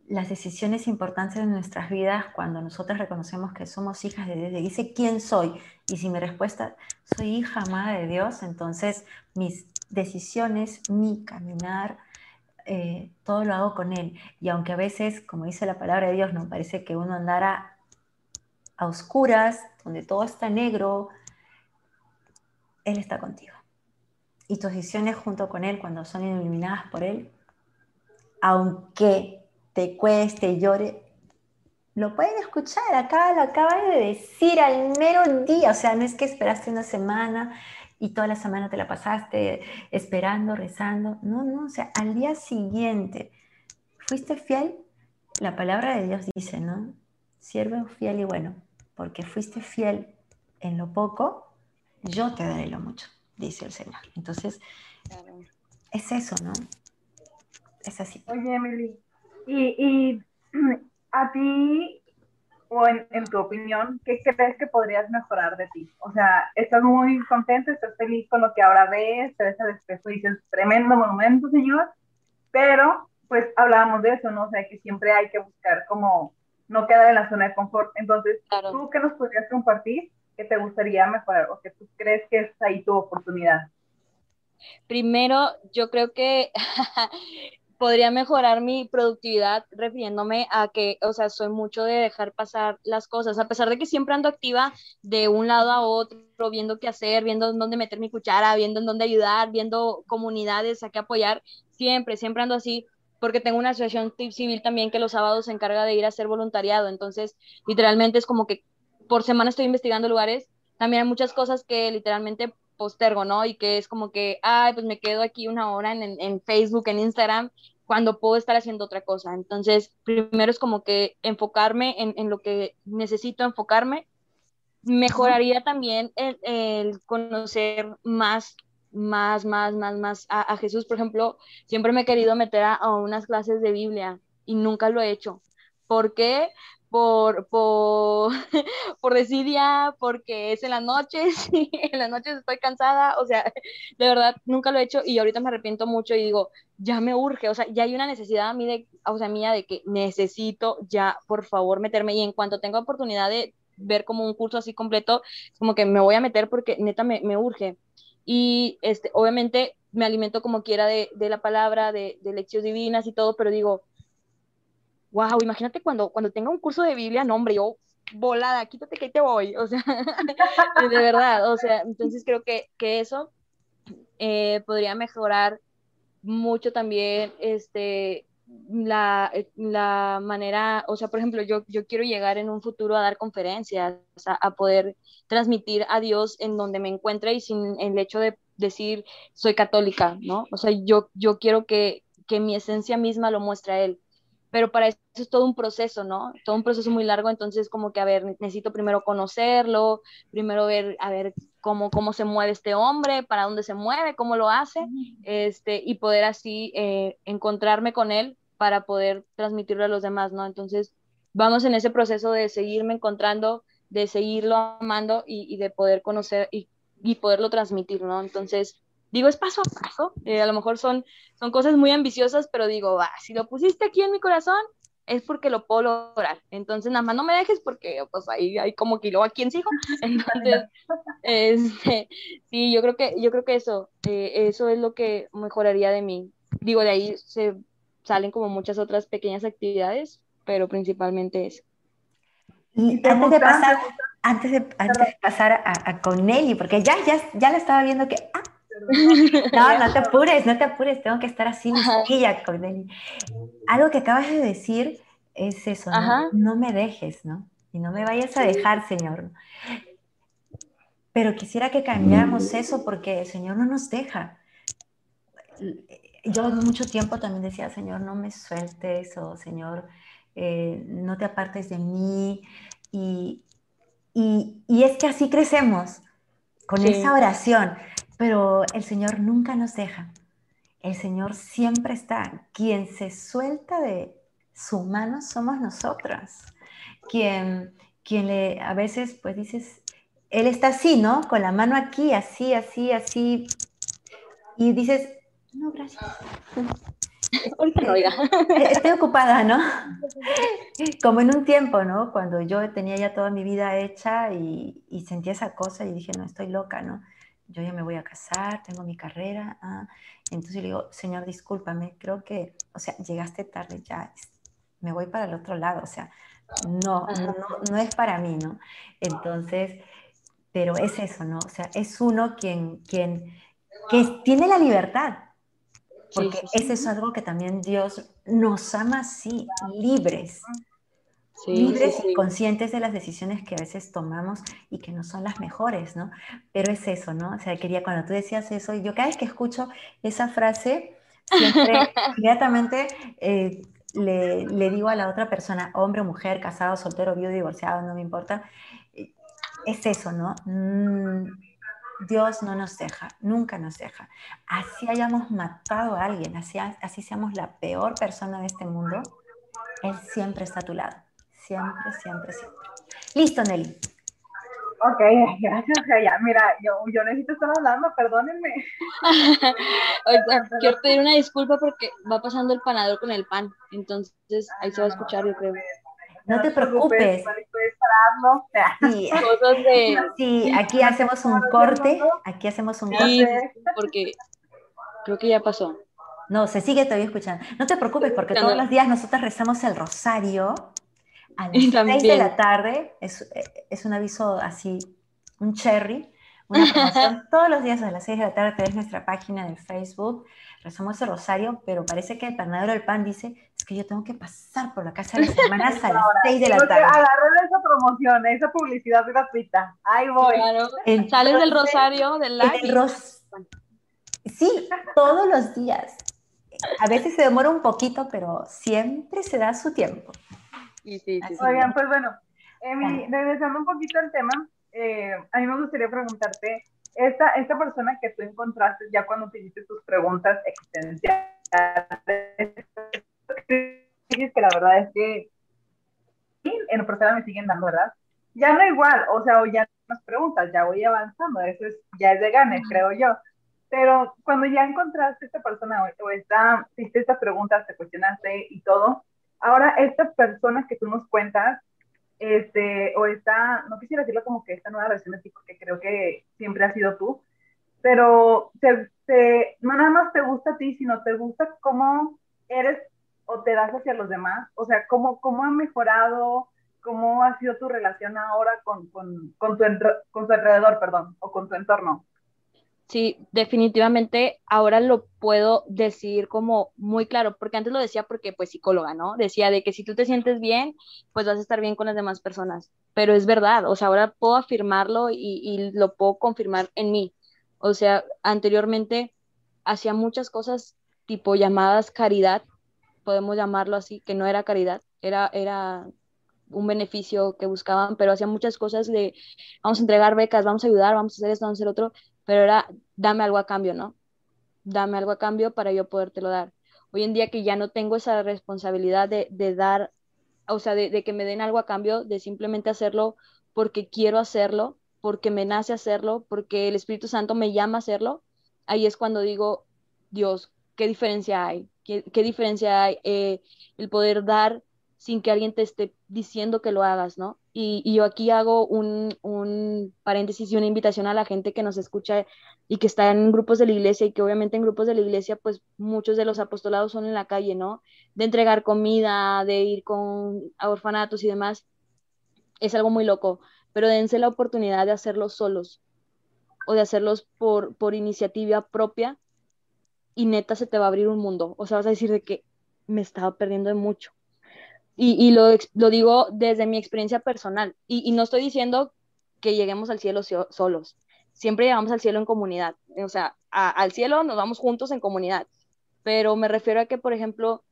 las decisiones importantes de nuestras vidas cuando nosotros reconocemos que somos hijas de Dios. dice, ¿quién soy? Y si mi respuesta, soy hija amada de Dios, entonces mis decisiones, mi caminar, eh, todo lo hago con Él. Y aunque a veces, como dice la palabra de Dios, no parece que uno andara a oscuras, donde todo está negro, Él está contigo. Y tus decisiones junto con Él, cuando son iluminadas por Él, aunque te cueste, llore, lo pueden escuchar, acá lo acabas de decir al mero día, o sea, no es que esperaste una semana y toda la semana te la pasaste esperando, rezando, no, no, o sea, al día siguiente, ¿fuiste fiel? La palabra de Dios dice, ¿no? Siervo fiel y bueno, porque fuiste fiel en lo poco, yo te daré lo mucho, dice el Señor. Entonces, es eso, ¿no? Es así. Oye, Emily, y, a ti, o en, tu opinión, ¿qué crees que podrías mejorar de ti? O sea, ¿estás muy contento, estás feliz con lo que ahora ves? Te ves al espejo y dices, tremendo monumento, señor. Pero, pues hablábamos de eso, ¿no? O sea, que siempre hay que buscar como no quedar en la zona de confort. Entonces, ¿tú qué nos podrías compartir que te gustaría mejorar o que tú crees que es ahí tu oportunidad? Primero, yo creo que podría mejorar mi productividad refiriéndome a que, o sea, soy mucho de dejar pasar las cosas, a pesar de que siempre ando activa de un lado a otro, viendo qué hacer, viendo en dónde meter mi cuchara, viendo en dónde ayudar, viendo comunidades a qué apoyar, siempre, siempre ando así, porque tengo una asociación civil también que los sábados se encarga de ir a hacer voluntariado, entonces literalmente es como que por semana estoy investigando lugares, también hay muchas cosas que literalmente postergo, ¿no? Y que es como que, ay, pues me quedo aquí una hora en, en, Facebook, en Instagram, cuando puedo estar haciendo otra cosa. Entonces, primero es como que enfocarme en, en lo que necesito enfocarme. Mejoraría también el, el conocer más más, más, más, más a, a, Jesús. Por ejemplo, siempre me he querido meter a, a, unas clases de Biblia y nunca lo he hecho. ¿Por qué? Por, por, por desidia, porque es en las noches, y en las noches estoy cansada, o sea, de verdad nunca lo he hecho y ahorita me arrepiento mucho y digo, ya me urge, o sea, ya hay una necesidad a mí de, o sea, mía de que necesito ya, por favor, meterme y en cuanto tenga oportunidad de ver como un curso así completo, como que me voy a meter porque neta me, me urge. Y este, obviamente me alimento como quiera de, de la palabra, de, de lecciones divinas y todo, pero digo, wow, imagínate cuando, cuando tenga un curso de Biblia, no, hombre, yo volada, quítate que te voy, o sea, de verdad, o sea, entonces creo que, que eso eh, podría mejorar mucho también, este, la, la, manera, o sea, por ejemplo, yo, yo quiero llegar en un futuro a dar conferencias, a, a poder transmitir a Dios en donde me encuentre y sin el hecho de decir soy católica, ¿no? O sea, yo, yo quiero que, que mi esencia misma lo muestre a Él pero para eso es todo un proceso, ¿no? Todo un proceso muy largo, entonces como que, a ver, necesito primero conocerlo, primero ver, a ver cómo, cómo se mueve este hombre, para dónde se mueve, cómo lo hace, este, y poder así eh, encontrarme con él para poder transmitirlo a los demás, ¿no? Entonces, vamos en ese proceso de seguirme encontrando, de seguirlo amando y, y de poder conocer y, y poderlo transmitir, ¿no? Entonces, digo, es paso a paso, eh, a lo mejor son, son cosas muy ambiciosas, pero digo, si lo pusiste aquí en mi corazón, es porque lo puedo lograr. Entonces, nada más no me dejes porque pues ahí hay como kilo a quien sigo. Entonces, este, sí, yo creo que, yo creo que eso, eh, eso es lo que mejoraría de mí. Digo, de ahí se salen como muchas otras pequeñas actividades, pero principalmente eso. Y antes de pasar, antes de, antes de pasar a, a, con Nelly, porque ya, ya, ya la estaba viendo que, ah, no, no te apures, no te apures, tengo que estar así lisquilla, Cordelia. Algo que acabas de decir es eso, ¿no? no me dejes, ¿no? Y no me vayas a dejar, Señor. Pero quisiera que cambiáramos eso porque el Señor no nos deja. Yo mucho tiempo también decía, Señor, no me sueltes, o Señor, eh, no te apartes de mí. Y, y, y, es que así crecemos, con esa oración. Pero el Señor nunca nos deja. El Señor siempre está. Quien se suelta de su mano somos nosotras. Quien, quien le, a veces, pues dices, Él está así, ¿no? Con la mano aquí, así, así, así. Y dices, no, gracias. Estoy ocupada, ¿no? Como en un tiempo, ¿no? Cuando yo tenía ya toda mi vida hecha y, y sentía esa cosa y dije, no, estoy loca, ¿no? Yo ya me voy a casar, tengo mi carrera. Ah. Entonces le digo, Señor, discúlpame, creo que, o sea, llegaste tarde, ya me voy para el otro lado, o sea, no, no, no es para mí, ¿no? Entonces, pero es eso, ¿no? O sea, es uno quien, quien que tiene la libertad, porque ese es algo que también Dios nos ama así, libres libres y conscientes de las decisiones que a veces tomamos y que no son las mejores, ¿no? Pero es eso, ¿no? O sea, quería, cuando tú decías eso, yo cada vez que escucho esa frase, siempre inmediatamente eh, le, le, digo a la otra persona, hombre o mujer, casado, soltero, viudo, divorciado, no me importa, es eso, ¿no? Mm, Dios no nos deja, nunca nos deja. Así hayamos matado a alguien, así, así seamos la peor persona de este mundo, Él siempre está a tu lado. Siempre, siempre, siempre. Listo, Nelly. Ok, gracias, ya, mira, yo, yo necesito estar hablando, perdónenme. quiero pedir una disculpa porque va pasando el panador con el pan, entonces ahí se va a escuchar, yo creo. No te preocupes. Sí. sí, aquí hacemos un corte, aquí hacemos un corte. porque creo que ya pasó. No, se sigue todavía escuchando. No te preocupes porque todos los días nosotros rezamos el rosario a las 6 de la tarde. Es, es un aviso así, un cherry, una promoción. todos los días a las 6 de la tarde tenés nuestra página de Facebook rezamos el rosario, pero parece que el panadero del pan dice, es que yo tengo que pasar por la casa de las hermanas a las 6 de la tarde. Agarrar esa promoción, esa publicidad gratuita. Ahí voy. Claro. Sales del rosario, del live. Sí, todos los días. A veces se demora un poquito, pero siempre se da su tiempo. Sí, sí, sí, Oigan, pues bueno, regresando un poquito al tema, eh, a mí me gustaría preguntarte, esta, esta persona que tú encontraste ya cuando te hiciste tus preguntas existenciales, que la verdad es que en el proceso me siguen dando, ¿verdad? Ya no igual, o sea, o ya más preguntas, ya voy avanzando, eso es, ya es de ganes, creo yo. Pero cuando ya encontraste esta persona o, esta, hiciste estas preguntas, te cuestionaste y todo, ahora estas personas que tú nos cuentas, este, o esta, no quisiera decirlo como que esta nueva versión de ti, porque creo que siempre has sido tú, pero te, no nada más te gusta a ti, sino te gusta cómo eres o te das hacia los demás, o sea, cómo, cómo ha mejorado, cómo ha sido tu relación ahora con, con, con, tu, con tu alrededor, perdón, o con tu entorno. Sí, definitivamente ahora lo puedo decir como muy claro, porque antes lo decía porque pues psicóloga, ¿no? Decía de que si tú te sientes bien, pues vas a estar bien con las demás personas, pero es verdad, o sea, ahora puedo afirmarlo y, y lo puedo confirmar en mí. O sea, anteriormente hacía muchas cosas tipo llamadas caridad, podemos llamarlo así, que no era caridad, era, era un beneficio que buscaban, pero hacía muchas cosas de vamos a entregar becas, vamos a ayudar, vamos a hacer esto, vamos a hacer otro, pero era dame algo a cambio, ¿no? Dame algo a cambio para yo podértelo dar. Hoy en día que ya no tengo esa responsabilidad de, dar, o sea, de, que me den algo a cambio, de simplemente hacerlo porque quiero hacerlo, porque me nace hacerlo, porque el Espíritu Santo me llama a hacerlo, ahí es cuando digo, Dios, ¿qué diferencia hay? ¿Qué, diferencia hay eh, el poder dar sin que alguien te esté diciendo que lo hagas, ¿no? Y, yo aquí hago un, un, paréntesis y una invitación a la gente que nos escucha y que está en grupos de la iglesia y que obviamente en grupos de la iglesia, pues muchos de los apostolados son en la calle, ¿no? De entregar comida, de ir con a orfanatos y demás. Es algo muy loco, pero dense la oportunidad de hacerlo solos o de hacerlos por, por iniciativa propia y neta se te va a abrir un mundo. O sea, vas a decir de que me estaba perdiendo de mucho y, lo, digo desde mi experiencia personal. Y, no estoy diciendo que lleguemos al cielo solos. Siempre llegamos al cielo en comunidad. O sea, al cielo nos vamos juntos en comunidad. Pero me refiero a que, por ejemplo,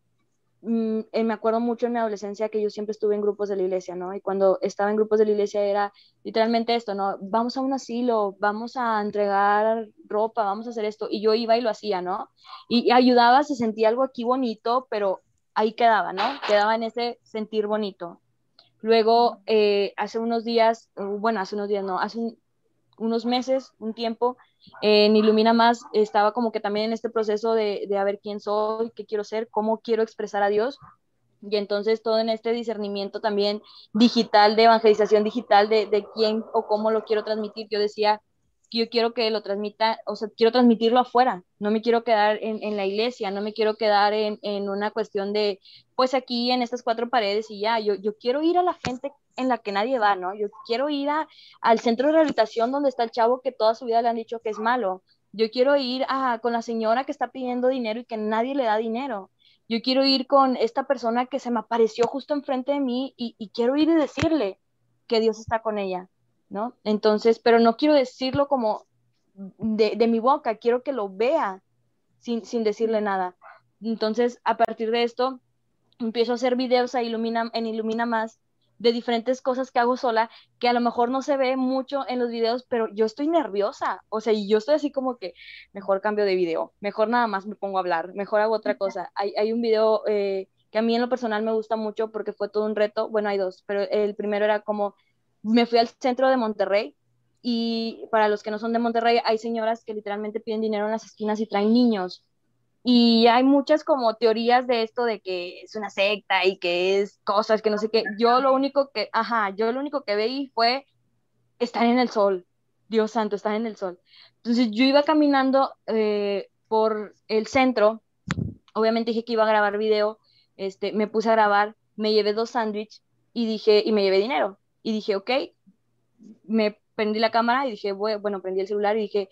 mm, eh, me acuerdo mucho en mi adolescencia que yo siempre estuve en grupos de la iglesia, ¿no? Y cuando estaba en grupos de la iglesia era literalmente esto, ¿no? Vamos a un asilo, vamos a entregar ropa, vamos a hacer esto. Y yo iba y lo hacía, ¿no? Y ayudaba, se sentía algo aquí bonito, pero ahí quedaba, ¿no? Quedaba en ese sentir bonito. Luego, eh, hace unos días, bueno, hace unos días no, hace unos meses, un tiempo, en Ilumina Más estaba como que también en este proceso de, de a ver quién soy, qué quiero ser, cómo quiero expresar a Dios. Y entonces todo en este discernimiento también digital, de evangelización digital, de, de quién o cómo lo quiero transmitir. Yo decía, yo quiero que lo transmita, o sea, quiero transmitirlo afuera, no me quiero quedar en, en la iglesia, no me quiero quedar en, en, una cuestión de, pues aquí en estas cuatro paredes y ya, yo, yo quiero ir a la gente en la que nadie va, ¿no? Yo quiero ir a, al centro de rehabilitación donde está el chavo que toda su vida le han dicho que es malo. Yo quiero ir a, con la señora que está pidiendo dinero y que nadie le da dinero. Yo quiero ir con esta persona que se me apareció justo enfrente de mí y, y quiero ir y decirle que Dios está con ella ¿no? Entonces, pero no quiero decirlo como de, mi boca, quiero que lo vea sin, decirle nada. Entonces, a partir de esto, empiezo a hacer videos a Ilumina, en Ilumina Más de diferentes cosas que hago sola, que a lo mejor no se ve mucho en los videos, pero yo estoy nerviosa, o sea, y yo estoy así como que mejor cambio de video, mejor nada más me pongo a hablar, mejor hago otra cosa. Hay, hay un video eh, que a mí en lo personal me gusta mucho porque fue todo un reto, bueno, hay dos, pero el primero era como, me fui al centro de Monterrey y para los que no son de Monterrey, hay señoras que literalmente piden dinero en las esquinas y traen niños y hay muchas como teorías de esto de que es una secta y que es cosas que no sé qué. Yo lo único que, ajá, yo lo único que veí fue estar en el sol. Dios santo, estar en el sol. Entonces yo iba caminando eh, por el centro. Obviamente dije que iba a grabar video. Este, me puse a grabar, me llevé dos sándwiches y dije, y me llevé dinero. Y dije, ok, me prendí la cámara y dije, bueno, prendí el celular y dije,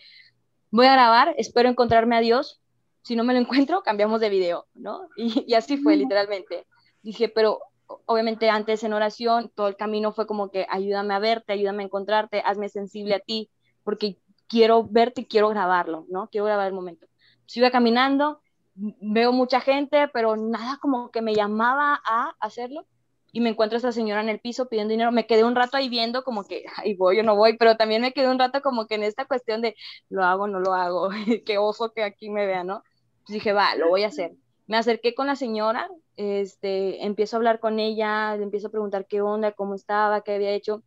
voy a grabar, espero encontrarme a Dios si no me lo encuentro, cambiamos de video, ¿no? Y, así fue, literalmente. Dije, pero obviamente antes en oración, todo el camino fue como que ayúdame a verte, ayúdame a encontrarte, hazme sensible a ti, porque quiero verte y quiero grabarlo, ¿no? Quiero grabar el momento. Sigo caminando, veo mucha gente, pero nada como que me llamaba a hacerlo. Y me encuentro a esta señora en el piso pidiendo dinero. Me quedé un rato ahí viendo como que, ahí voy o no voy, pero también me quedé un rato como que en esta cuestión de, lo hago no lo hago, qué oso que aquí me vea, ¿no? dije, va, lo voy a hacer. Me acerqué con la señora, este, empiezo a hablar con ella, le empiezo a preguntar qué onda, cómo estaba, qué había hecho.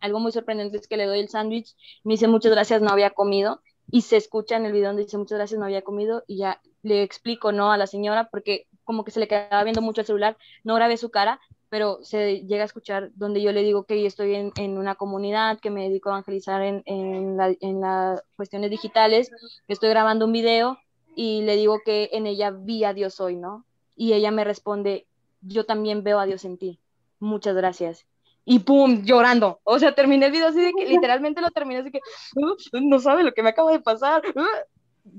Algo muy sorprendente es que le doy el sándwich, me dice muchas gracias, no había comido, y se escucha en el video donde dice muchas gracias, no había comido, y ya le explico, ¿no? A la señora, porque como que se le quedaba viendo mucho el celular, no grabé su cara, pero se llega a escuchar donde yo le digo que estoy en, en, una comunidad, que me dedico a evangelizar en, en, la, en las cuestiones digitales, que estoy grabando un video y le digo que en ella vi a Dios hoy, ¿no? Y ella me responde, yo también veo a Dios en ti. Muchas gracias. Y pum, llorando. O sea, terminé el video así de que literalmente lo terminé así que no sabe lo que me acaba de pasar.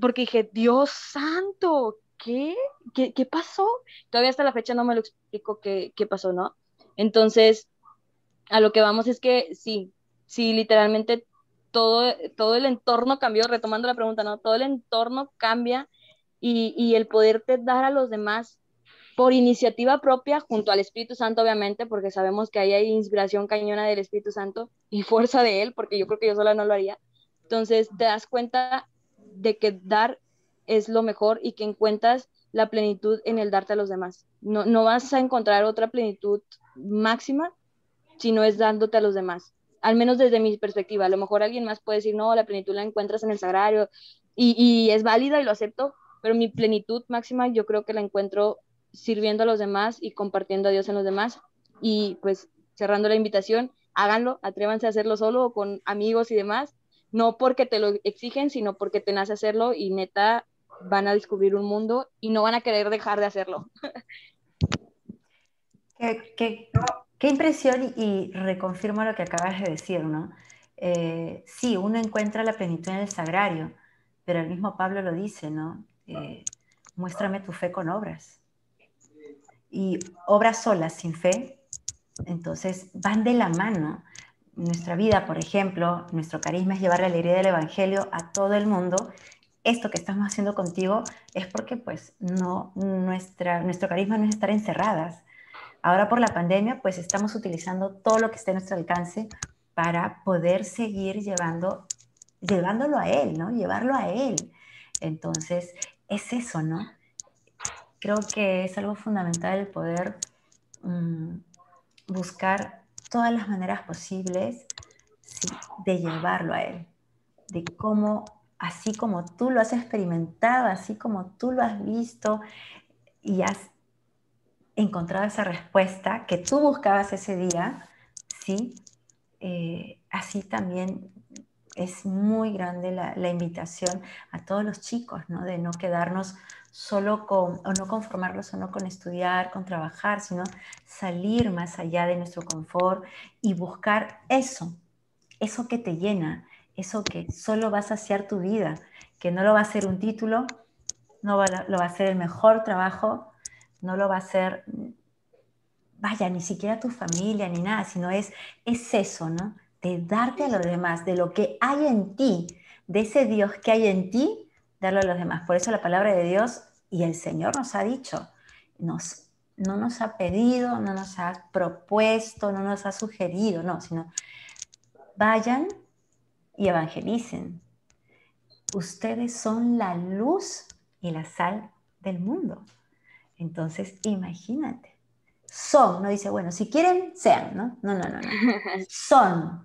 Porque dije, Dios santo, ¿qué? ¿Qué, qué pasó? Todavía hasta la fecha no me lo explico qué, qué pasó, ¿no? Entonces, a lo que vamos es que sí, sí, literalmente todo, todo el entorno cambió, retomando la pregunta, ¿no? Todo el entorno cambia y, y el poderte dar a los demás por iniciativa propia, junto al Espíritu Santo, obviamente, porque sabemos que ahí hay inspiración cañona del Espíritu Santo y fuerza de Él, porque yo creo que yo sola no lo haría. Entonces, te das cuenta de que dar es lo mejor y que encuentras la plenitud en el darte a los demás. No, no vas a encontrar otra plenitud máxima si no es dándote a los demás al menos desde mi perspectiva. A lo mejor alguien más puede decir, no, la plenitud la encuentras en el sagrario y, es válida y lo acepto, pero mi plenitud máxima yo creo que la encuentro sirviendo a los demás y compartiendo a Dios en los demás. Y pues cerrando la invitación, háganlo, atrévanse a hacerlo solo o con amigos y demás, no porque te lo exigen, sino porque te nace hacerlo y neta van a descubrir un mundo y no van a querer dejar de hacerlo. ¿Qué, Qué impresión y reconfirmo lo que acabas de decir, ¿no? Eh, sí, uno encuentra la plenitud en el sagrario, pero el mismo Pablo lo dice, ¿no? Eh, muéstrame tu fe con obras. Y obras solas, sin fe, entonces van de la mano. Nuestra vida, por ejemplo, nuestro carisma es llevar la alegría del Evangelio a todo el mundo. Esto que estamos haciendo contigo es porque pues no, nuestra, nuestro carisma no es estar encerradas, Ahora por la pandemia, pues estamos utilizando todo lo que esté a nuestro alcance para poder seguir llevando, llevándolo a Él, ¿no? Llevarlo a Él. Entonces, es eso, ¿no? Creo que es algo fundamental el poder mm, buscar todas las maneras posibles de llevarlo a Él, de cómo, así como tú lo has experimentado, así como tú lo has visto y has encontrado esa respuesta que tú buscabas ese día, ¿sí? Eh, así también es muy grande la, invitación a todos los chicos, ¿no? De no quedarnos solo con, o no conformarnos solo con estudiar, con trabajar, sino salir más allá de nuestro confort y buscar eso, eso que te llena, eso que solo va a saciar tu vida, que no lo va a hacer un título, no lo va a hacer el mejor trabajo, no lo va a hacer, vaya, ni siquiera tu familia ni nada, sino es, es eso, ¿no? De darte a los demás, de lo que hay en ti, de ese Dios que hay en ti, darlo a los demás. Por eso la palabra de Dios y el Señor nos ha dicho, nos no nos ha pedido, no nos ha propuesto, no nos ha sugerido, no, sino vayan y evangelicen. Ustedes son la luz y la sal del mundo. Entonces, imagínate. Son, no dice, bueno, si quieren, sean, ¿no? No, no, no, no. Son.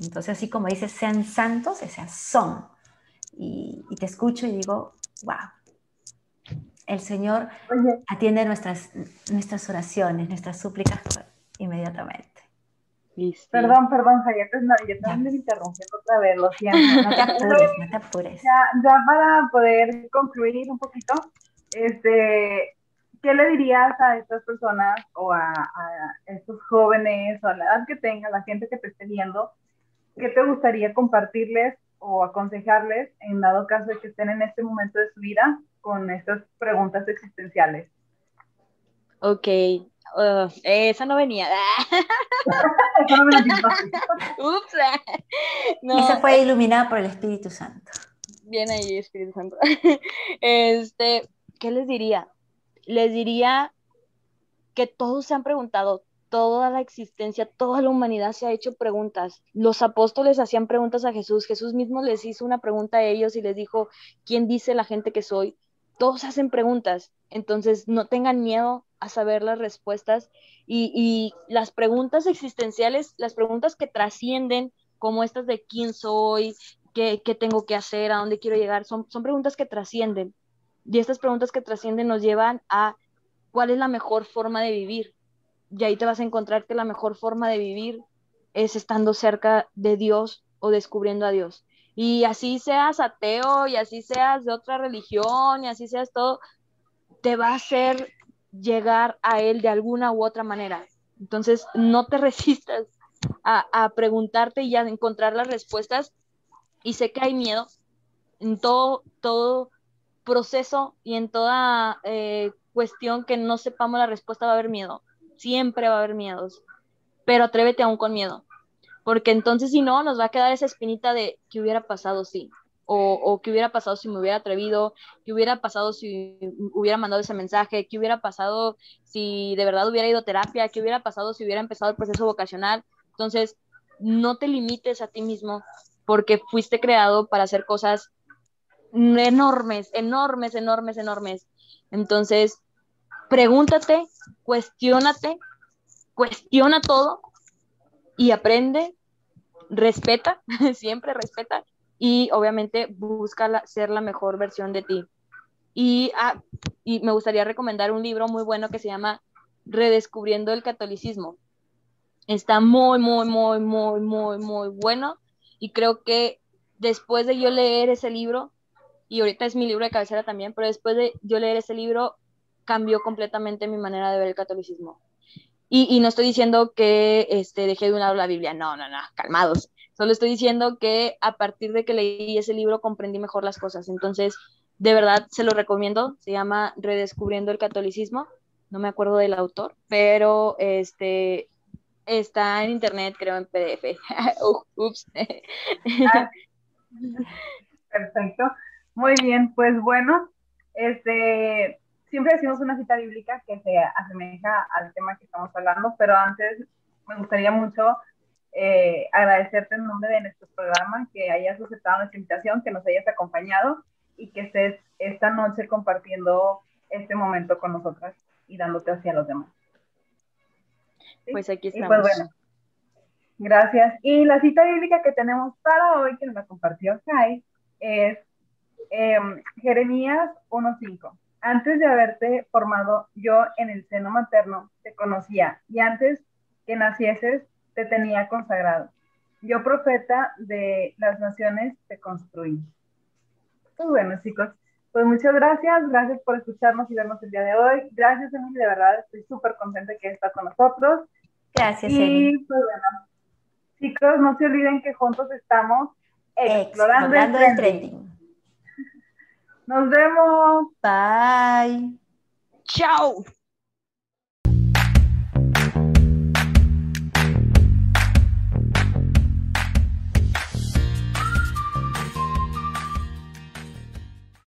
Entonces, así como dice, sean santos, o sea, son. Y, te escucho y digo, wow. El Señor atiende nuestras, nuestras oraciones, nuestras súplicas inmediatamente. Perdón, perdón, Javier, no, yo también me interrumpí otra vez, lo siento. No te apures, no te apures. Ya, ya para poder concluir un poquito, este, ¿qué le dirías a estas personas o a, estos jóvenes o a la edad que tenga, la gente que te esté viendo, qué te gustaría compartirles o aconsejarles en dado caso de que estén en este momento de su vida con estas preguntas existenciales? Ok, uh, esa no venía. Ups. No. Esa fue iluminada por el Espíritu Santo. Bien ahí, Espíritu Santo. Este, ¿qué les diría? Les diría que todos se han preguntado, toda la existencia, toda la humanidad se ha hecho preguntas. Los apóstoles hacían preguntas a Jesús, Jesús mismo les hizo una pregunta a ellos y les dijo, ¿quién dice la gente que soy? Todos hacen preguntas, entonces no tengan miedo a saber las respuestas y, las preguntas existenciales, las preguntas que trascienden, como estas de quién soy, qué, tengo que hacer, a dónde quiero llegar, son, preguntas que trascienden. Y estas preguntas que trascienden nos llevan a cuál es la mejor forma de vivir. Y ahí te vas a encontrar que la mejor forma de vivir es estando cerca de Dios o descubriendo a Dios. Y así seas ateo y así seas de otra religión y así seas todo, te va a hacer llegar a Él de alguna u otra manera. Entonces, no te resistas a, a preguntarte y a encontrar las respuestas. Y sé que hay miedo en todo, todo proceso y en toda eh, cuestión que no sepamos la respuesta va a haber miedo. Siempre va a haber miedos. Pero atrévete aún con miedo. Porque entonces si no, nos va a quedar esa espinita de qué hubiera pasado si. O, o qué hubiera pasado si me hubiera atrevido, qué hubiera pasado si hubiera mandado ese mensaje, qué hubiera pasado si de verdad hubiera ido a terapia, qué hubiera pasado si hubiera empezado el proceso vocacional. Entonces, no te limites a ti mismo porque fuiste creado para hacer cosas enormes, enormes, enormes, enormes. Entonces, pregúntate, cuestionate, cuestiona todo y aprende, respeta, siempre respeta y obviamente busca ser la mejor versión de ti. Y, ah, y me gustaría recomendar un libro muy bueno que se llama Redescubriendo el Catolicismo. Está muy, muy, muy, muy, muy, muy bueno y creo que después de yo leer ese libro, y ahorita es mi libro de cabecera también, pero después de yo leer ese libro cambió completamente mi manera de ver el catolicismo. Y, no estoy diciendo que este, dejé de un lado la Biblia, no, no, no, calmados. Solo estoy diciendo que a partir de que leí ese libro comprendí mejor las cosas. Entonces, de verdad se lo recomiendo. Se llama Redescubriendo el Catolicismo. No me acuerdo del autor, pero este está en internet, creo, en PDF. Ups. Ah, perfecto. Muy bien, pues bueno, este, siempre decimos una cita bíblica que se asemeja al tema que estamos hablando, pero antes me gustaría mucho eh, agradecerte en nombre de nuestro programa que hayas aceptado nuestra invitación, que nos hayas acompañado y que estés esta noche compartiendo este momento con nosotras y dándote hacia los demás. Pues aquí pues estamos. pues bueno, gracias. Y la cita bíblica que tenemos para hoy, que nos la compartió Kai, es Em, Jeremías 1.5. Antes de haberte formado yo en el seno materno, te conocía y antes que nacieses, te tenía consagrado. Yo, profeta de las naciones, te construí. Pues bueno, chicos, pues muchas gracias. Gracias por escucharnos y vernos el día de hoy. Gracias, Emily, de verdad, estoy súper contenta que está con nosotros. Gracias, y, pues bueno, chicos, no se olviden que juntos estamos explorando, el trending. Nos vemos. Bye. Chao.